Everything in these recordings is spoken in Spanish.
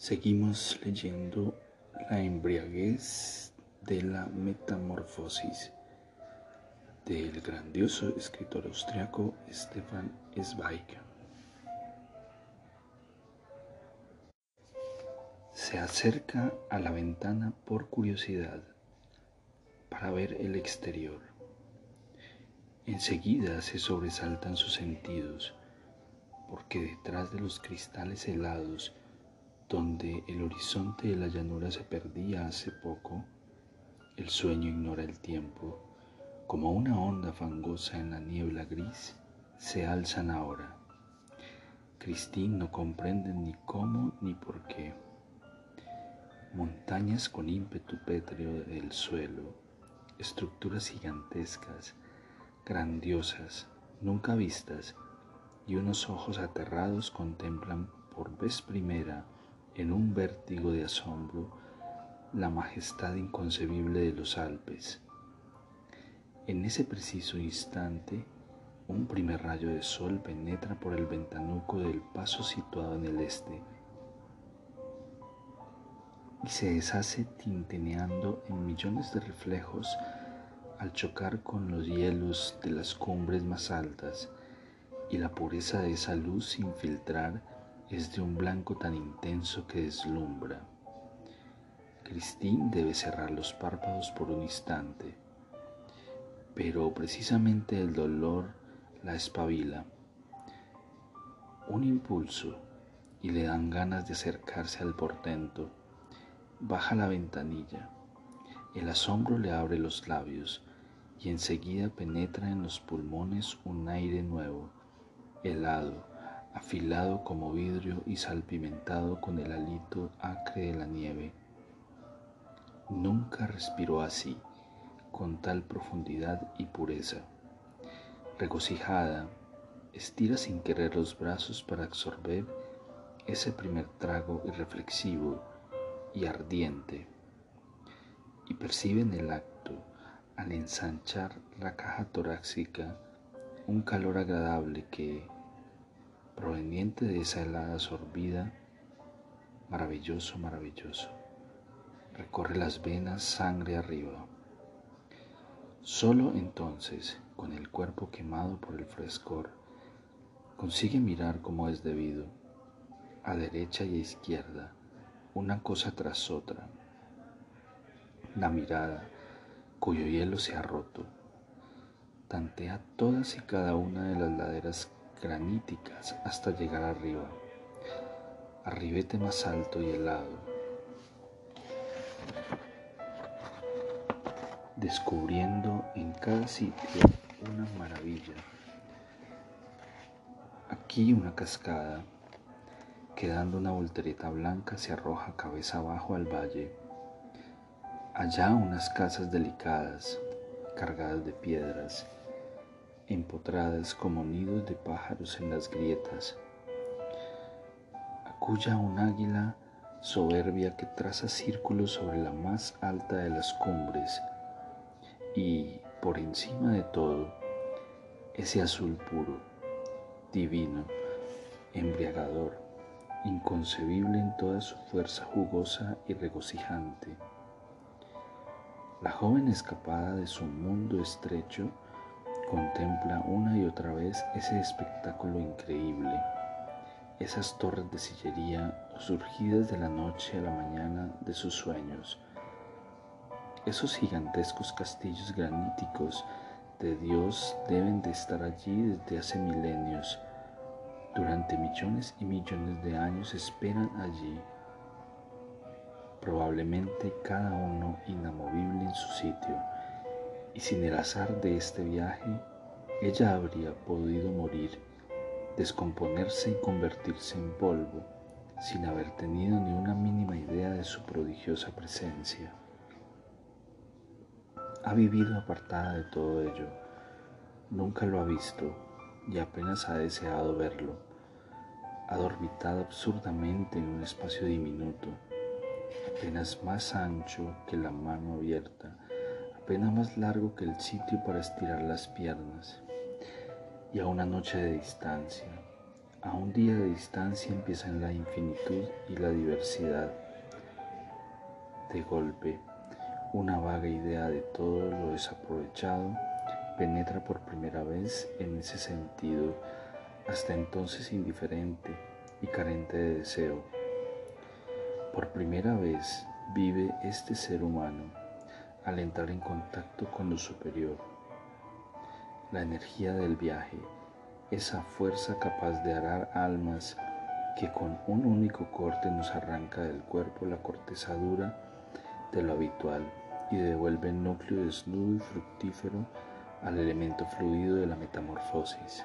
Seguimos leyendo La embriaguez de la metamorfosis del grandioso escritor austriaco Stefan Zweig. Se acerca a la ventana por curiosidad para ver el exterior. Enseguida se sobresaltan sus sentidos, porque detrás de los cristales helados, donde el horizonte de la llanura se perdía hace poco, el sueño ignora el tiempo, como una onda fangosa en la niebla gris, se alzan ahora. Cristín no comprende ni cómo ni por qué. Montañas con ímpetu pétreo del suelo, estructuras gigantescas, grandiosas, nunca vistas, y unos ojos aterrados contemplan por vez primera, en un vértigo de asombro, la majestad inconcebible de los Alpes. En ese preciso instante, un primer rayo de sol penetra por el ventanuco del paso situado en el este y se deshace tintineando en millones de reflejos al chocar con los hielos de las cumbres más altas y la pureza de esa luz sin filtrar es de un blanco tan intenso que deslumbra. Christine debe cerrar los párpados por un instante, pero precisamente el dolor la espabila. Un impulso y le dan ganas de acercarse al portento Baja la ventanilla. El asombro le abre los labios y enseguida penetra en los pulmones un aire nuevo, helado, afilado como vidrio y salpimentado con el alito acre de la nieve. Nunca respiró así, con tal profundidad y pureza. Regocijada, estira sin querer los brazos para absorber ese primer trago irreflexivo y ardiente, y percibe en el acto, al ensanchar la caja torácica, un calor agradable que, proveniente de esa helada sorbida, maravilloso, maravilloso, recorre las venas sangre arriba. Solo entonces, con el cuerpo quemado por el frescor, consigue mirar como es debido, a derecha y a izquierda, una cosa tras otra. La mirada, cuyo hielo se ha roto, tantea todas y cada una de las laderas graníticas hasta llegar arriba, arribete más alto y helado, descubriendo en cada sitio una maravilla. Aquí una cascada, quedando una voltereta blanca se arroja cabeza abajo al valle. Allá unas casas delicadas, cargadas de piedras, empotradas como nidos de pájaros en las grietas. Aculla un águila soberbia que traza círculos sobre la más alta de las cumbres y, por encima de todo, ese azul puro, divino, embriagador inconcebible en toda su fuerza jugosa y regocijante. La joven escapada de su mundo estrecho contempla una y otra vez ese espectáculo increíble, esas torres de sillería surgidas de la noche a la mañana de sus sueños, esos gigantescos castillos graníticos de Dios deben de estar allí desde hace milenios, durante millones y millones de años esperan allí, probablemente cada uno inamovible en su sitio, y sin el azar de este viaje, ella habría podido morir descomponerse y convertirse en polvo sin haber tenido ni una mínima idea de su prodigiosa presencia. Ha vivido apartada de todo ello, nunca lo ha visto y apenas ha deseado verlo. Ha dormitado absurdamente en un espacio diminuto, apenas más ancho que la mano abierta, apenas más largo que el sitio para estirar las piernas, y a una noche de distancia a un día de distancia empiezan la infinitud y la diversidad. De golpe, una vaga idea de todo lo desaprovechado penetra por primera vez en ese sentido, hasta entonces indiferente y carente de deseo. Por primera vez vive este ser humano al entrar en contacto con lo superior. La energía del viaje esa fuerza capaz de arar almas que con un único corte nos arranca del cuerpo la corteza dura de lo habitual y devuelve el núcleo desnudo y fructífero al elemento fluido de la metamorfosis.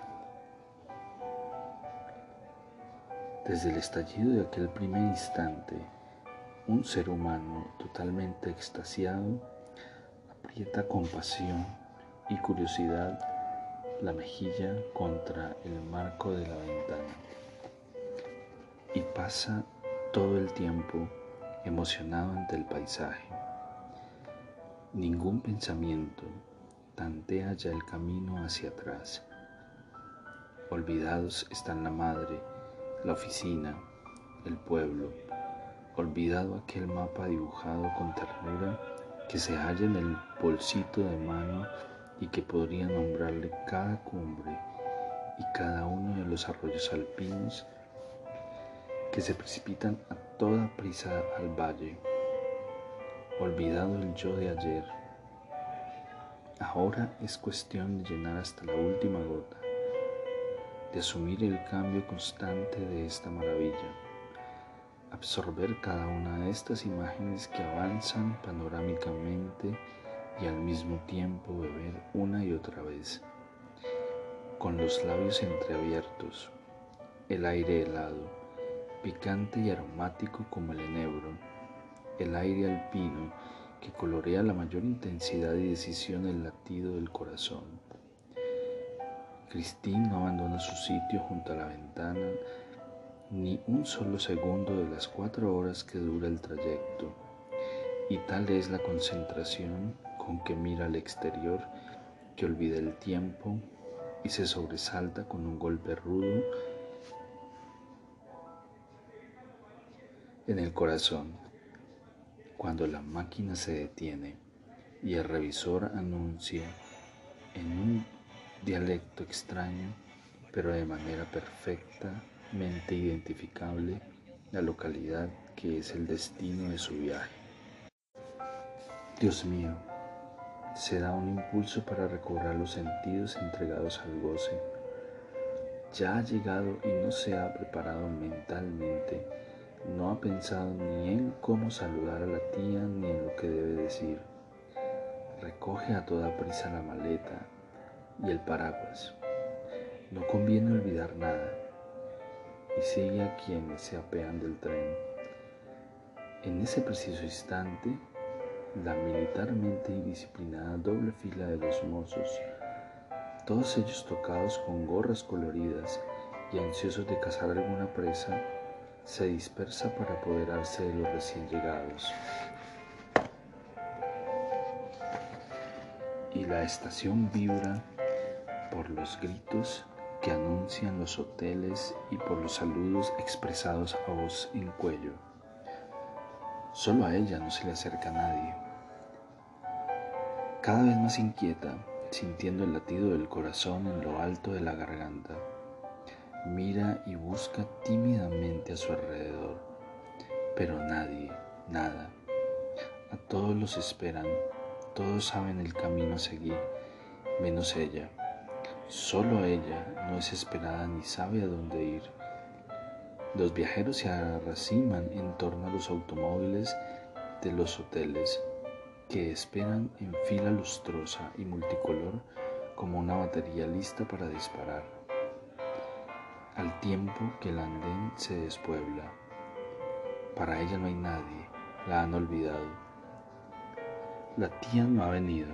Desde el estallido de aquel primer instante, un ser humano totalmente extasiado aprieta con pasión y curiosidad la mejilla contra el marco de la ventana y pasa todo el tiempo emocionado ante el paisaje. Ningún pensamiento tantea ya el camino hacia atrás. Olvidados están la madre, la oficina, el pueblo, olvidado aquel mapa dibujado con ternura que se halla en el bolsito de mano y que podría nombrarle cada cumbre y cada uno de los arroyos alpinos que se precipitan a toda prisa al valle, olvidado el yo de ayer. Ahora es cuestión de llenar hasta la última gota, de asumir el cambio constante de esta maravilla, absorber cada una de estas imágenes que avanzan panorámicamente y al mismo tiempo beber una y otra vez, con los labios entreabiertos, el aire helado, picante y aromático como el enebro, el aire alpino que colorea la mayor intensidad y decisión el latido del corazón. Christine no abandona su sitio junto a la ventana ni un solo segundo de las cuatro horas que dura el trayecto, y tal es la concentración con que mira al exterior, que olvida el tiempo y se sobresalta con un golpe rudo en el corazón. Cuando la máquina se detiene y el revisor anuncia en un dialecto extraño, pero de manera perfectamente identificable, la localidad que es el destino de su viaje. Dios mío, se da un impulso para recobrar los sentidos entregados al goce. Ya ha llegado y no se ha preparado mentalmente, no ha pensado ni en cómo saludar a la tía ni en lo que debe decir. Recoge a toda prisa la maleta y el paraguas. No conviene olvidar nada y sigue a quienes se apean del tren. En ese preciso instante, la militarmente disciplinada doble fila de los mozos, todos ellos tocados con gorras coloridas y ansiosos de cazar alguna presa, se dispersa para apoderarse de los recién llegados. Y la estación vibra por los gritos que anuncian los hoteles y por los saludos expresados a voz en cuello. Solo a ella no se le acerca nadie cada vez más inquieta, sintiendo el latido del corazón en lo alto de la garganta. Mira y busca tímidamente a su alrededor, pero nadie, nada. A todos los esperan, todos saben el camino a seguir, menos ella. Solo ella no es esperada ni sabe a dónde ir. Los viajeros se arraciman en torno a los automóviles de los hoteles que esperan en fila lustrosa y multicolor como una batería lista para disparar. al tiempo que el andén se despuebla. Para ella no hay nadie, la han olvidado. La tía no ha venido,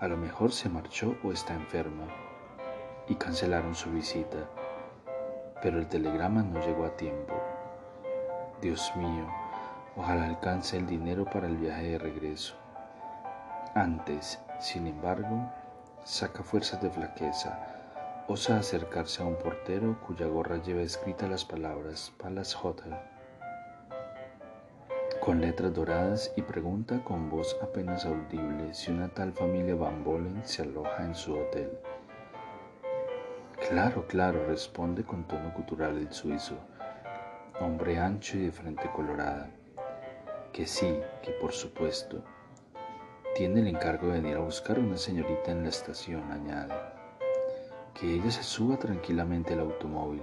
a lo mejor se marchó o está enferma y cancelaron su visita, pero el telegrama no llegó a tiempo. Dios mío, ojalá alcance el dinero para el viaje de regreso. Antes, sin embargo, saca fuerzas de flaqueza, osa acercarse a un portero cuya gorra lleva escritas las palabras Palace Hotel con letras doradas y pregunta con voz apenas audible si una tal familia Van Bolen se aloja en su hotel. Claro, claro, responde con tono cultural el suizo, hombre ancho y de frente colorada. Que sí, que por supuesto. Tiene el encargo de venir a buscar a una señorita en la estación, añade. Que ella se suba tranquilamente al automóvil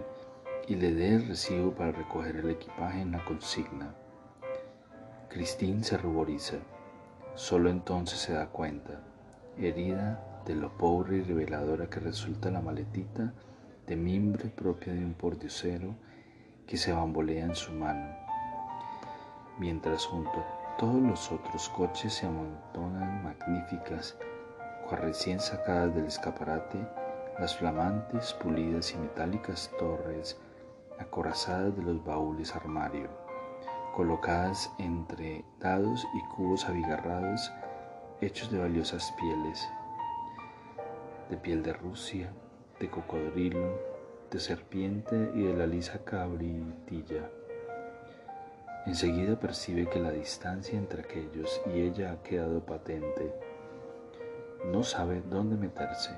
y le dé el recibo para recoger el equipaje en la consigna. Christine se ruboriza. Solo entonces se da cuenta, herida de lo pobre y reveladora que resulta la maletita de mimbre propia de un pordiosero que se bambolea en su mano, mientras junto a todos los otros coches se amontonan magníficas, recién sacadas del escaparate, las flamantes, pulidas y metálicas torres acorazadas de los baúles armario, colocadas entre dados y cubos abigarrados hechos de valiosas pieles, de piel de Rusia, de cocodrilo, de serpiente y de la lisa cabritilla. Enseguida percibe que la distancia entre aquellos y ella ha quedado patente. No sabe dónde meterse.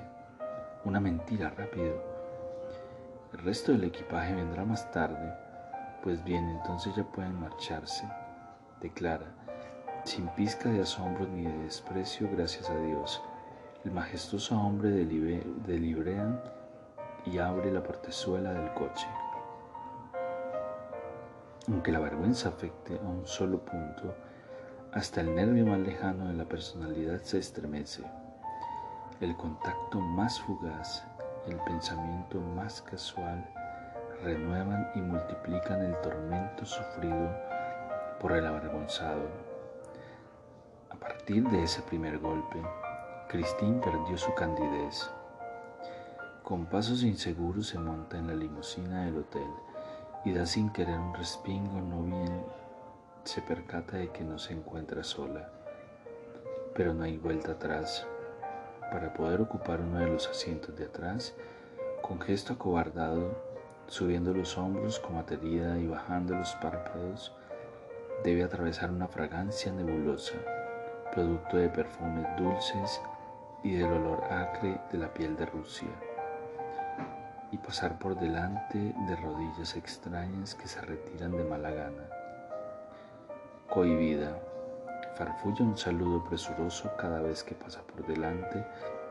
Una mentira rápido. El resto del equipaje vendrá más tarde. Pues bien, entonces ya pueden marcharse, declara, sin pizca de asombro ni de desprecio, gracias a Dios. El majestuoso hombre delibrea y abre la portezuela del coche. Aunque la vergüenza afecte a un solo punto, hasta el nervio más lejano de la personalidad se estremece. El contacto más fugaz, el pensamiento más casual, renuevan y multiplican el tormento sufrido por el avergonzado. A partir de ese primer golpe, Christine perdió su candidez. Con pasos inseguros se monta en la limusina del hotel y da sin querer un respingo, no bien se percata de que no se encuentra sola. Pero no hay vuelta atrás. Para poder ocupar uno de los asientos de atrás, con gesto acobardado, subiendo los hombros como aterida y bajando los párpados, debe atravesar una fragancia nebulosa, producto de perfumes dulces y del olor acre de la piel de Rusia, y pasar por delante de rodillas extrañas que se retiran de mala gana. Cohibida, farfulla un saludo presuroso cada vez que pasa por delante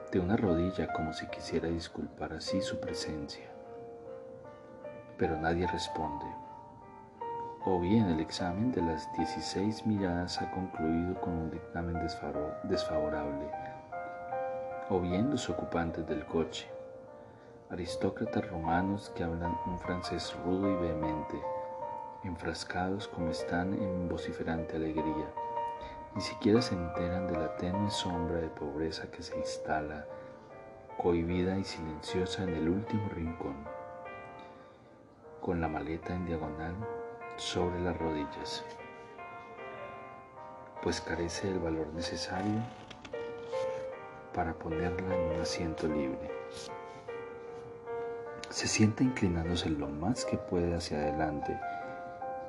de una rodilla como si quisiera disculpar así su presencia. Pero nadie responde. O bien el examen de las 16 miradas ha concluido con un dictamen desfavorable o bien los ocupantes del coche, aristócratas romanos que hablan un francés rudo y vehemente, enfrascados como están en vociferante alegría, ni siquiera se enteran de la tenue sombra de pobreza que se instala, cohibida y silenciosa en el último rincón, con la maleta en diagonal sobre las rodillas, pues carece del valor necesario para ponerla en un asiento libre. Se sienta inclinándose lo más que puede hacia adelante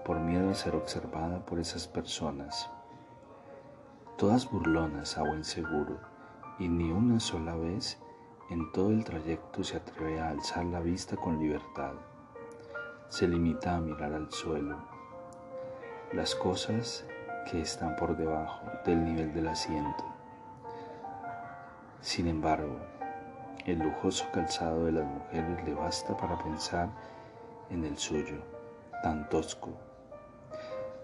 por miedo a ser observada por esas personas, todas burlonas a buen seguro, y ni una sola vez en todo el trayecto se atreve a alzar la vista con libertad. Se limita a mirar al suelo, las cosas que están por debajo del nivel del asiento. Sin embargo, el lujoso calzado de las mujeres le basta para pensar en el suyo, tan tosco.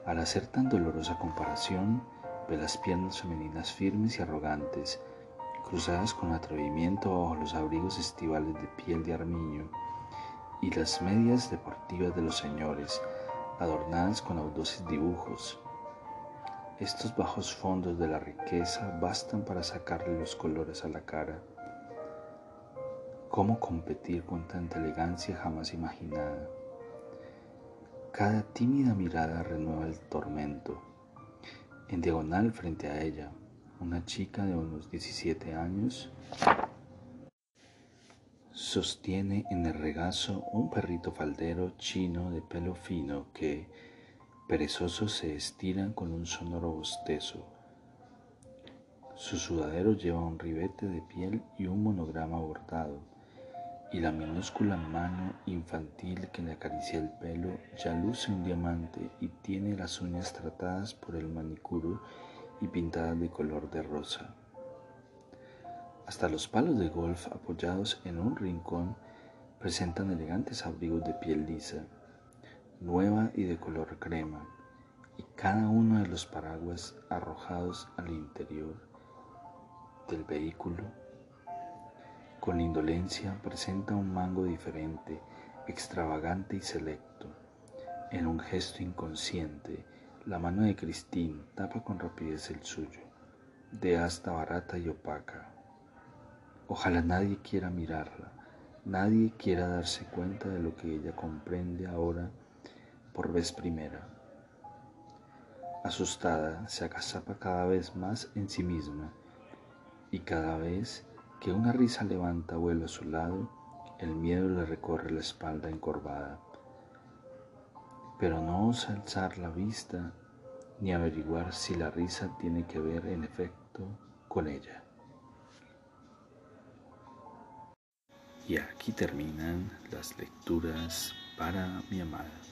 Al hacer tan dolorosa comparación, ve las piernas femeninas firmes y arrogantes, cruzadas con atrevimiento bajo los abrigos estivales de piel de armiño, y las medias deportivas de los señores, adornadas con audaces dibujos. Estos bajos fondos de la riqueza bastan para sacarle los colores a la cara. ¿Cómo competir con tanta elegancia jamás imaginada? Cada tímida mirada renueva el tormento. En diagonal frente a ella, una chica de unos 17 años sostiene en el regazo un perrito faldero chino de pelo fino que, perezoso, se estira con un sonoro bostezo. Su sudadero lleva un ribete de piel y un monograma bordado, y la minúscula mano infantil que le acaricia el pelo ya luce un diamante y tiene las uñas tratadas por el manicuro y pintadas de color de rosa. Hasta los palos de golf apoyados en un rincón presentan elegantes abrigos de piel lisa, nueva y de color crema, y cada uno de los paraguas arrojados al interior del vehículo con indolencia presenta un mango diferente, extravagante y selecto. En un gesto inconsciente, la mano de Christine tapa con rapidez el suyo, de asta barata y opaca. Ojalá nadie quiera mirarla, nadie quiera darse cuenta de lo que ella comprende ahora por vez primera. Asustada, se acazapa cada vez más en sí misma y cada vez que una risa levanta vuelo a su lado, el miedo le recorre la espalda encorvada. Pero no osa alzar la vista ni averiguar si la risa tiene que ver en efecto con ella. Y aquí terminan las lecturas para mi amada.